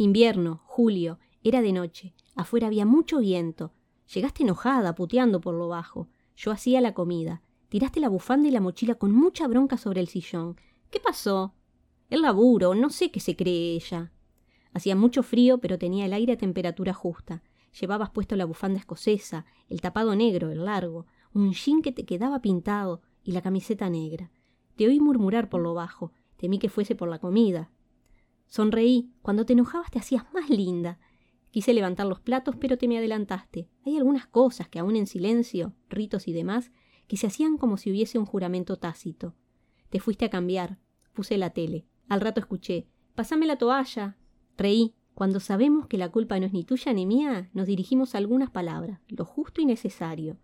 Invierno, julio, era de noche. Afuera había mucho viento. Llegaste enojada, puteando por lo bajo. Yo hacía la comida. Tiraste la bufanda y la mochila con mucha bronca sobre el sillón. ¿Qué pasó? El laburo, no sé qué se cree ella. Hacía mucho frío, pero tenía el aire a temperatura justa. Llevabas puesto la bufanda escocesa, el tapado negro, el largo, un jean que te quedaba pintado y la camiseta negra. Te oí murmurar por lo bajo. Temí que fuese por la comida. Sonreí. Cuando te enojabas te hacías más linda. Quise levantar los platos, pero te me adelantaste. Hay algunas cosas que aún en silencio, ritos y demás, que se hacían como si hubiese un juramento tácito. Te fuiste a cambiar. Puse la tele. Al rato escuché. Pásame la toalla. Reí. Cuando sabemos que la culpa no es ni tuya ni mía, nos dirigimos a algunas palabras, lo justo y necesario.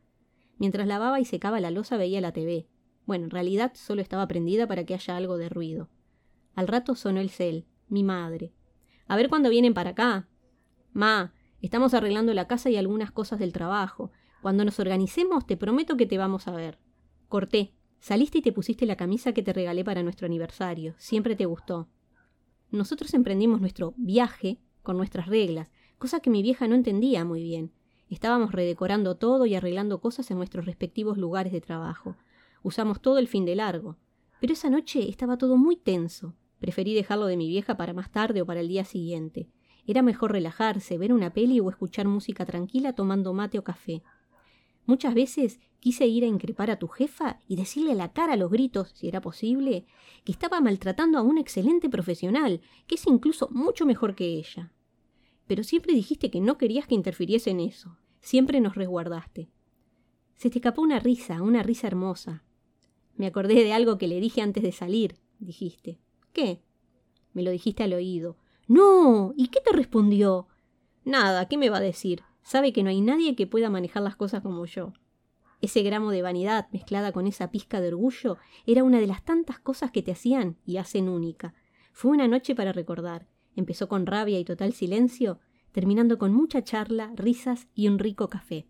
Mientras lavaba y secaba la losa veía la TV. Bueno, en realidad solo estaba prendida para que haya algo de ruido. Al rato sonó el cel mi madre. A ver cuándo vienen para acá. Ma, estamos arreglando la casa y algunas cosas del trabajo. Cuando nos organicemos, te prometo que te vamos a ver. Corté. Saliste y te pusiste la camisa que te regalé para nuestro aniversario. Siempre te gustó. Nosotros emprendimos nuestro viaje con nuestras reglas, cosa que mi vieja no entendía muy bien. Estábamos redecorando todo y arreglando cosas en nuestros respectivos lugares de trabajo. Usamos todo el fin de largo. Pero esa noche estaba todo muy tenso. Preferí dejarlo de mi vieja para más tarde o para el día siguiente. Era mejor relajarse, ver una peli o escuchar música tranquila tomando mate o café. Muchas veces quise ir a increpar a tu jefa y decirle a la cara a los gritos, si era posible, que estaba maltratando a un excelente profesional, que es incluso mucho mejor que ella. Pero siempre dijiste que no querías que interfiriese en eso. Siempre nos resguardaste. Se te escapó una risa, una risa hermosa. Me acordé de algo que le dije antes de salir, dijiste. ¿Qué? Me lo dijiste al oído. No. ¿Y qué te respondió? Nada, ¿qué me va a decir? Sabe que no hay nadie que pueda manejar las cosas como yo. Ese gramo de vanidad mezclada con esa pizca de orgullo era una de las tantas cosas que te hacían y hacen única. Fue una noche para recordar. Empezó con rabia y total silencio, terminando con mucha charla, risas y un rico café.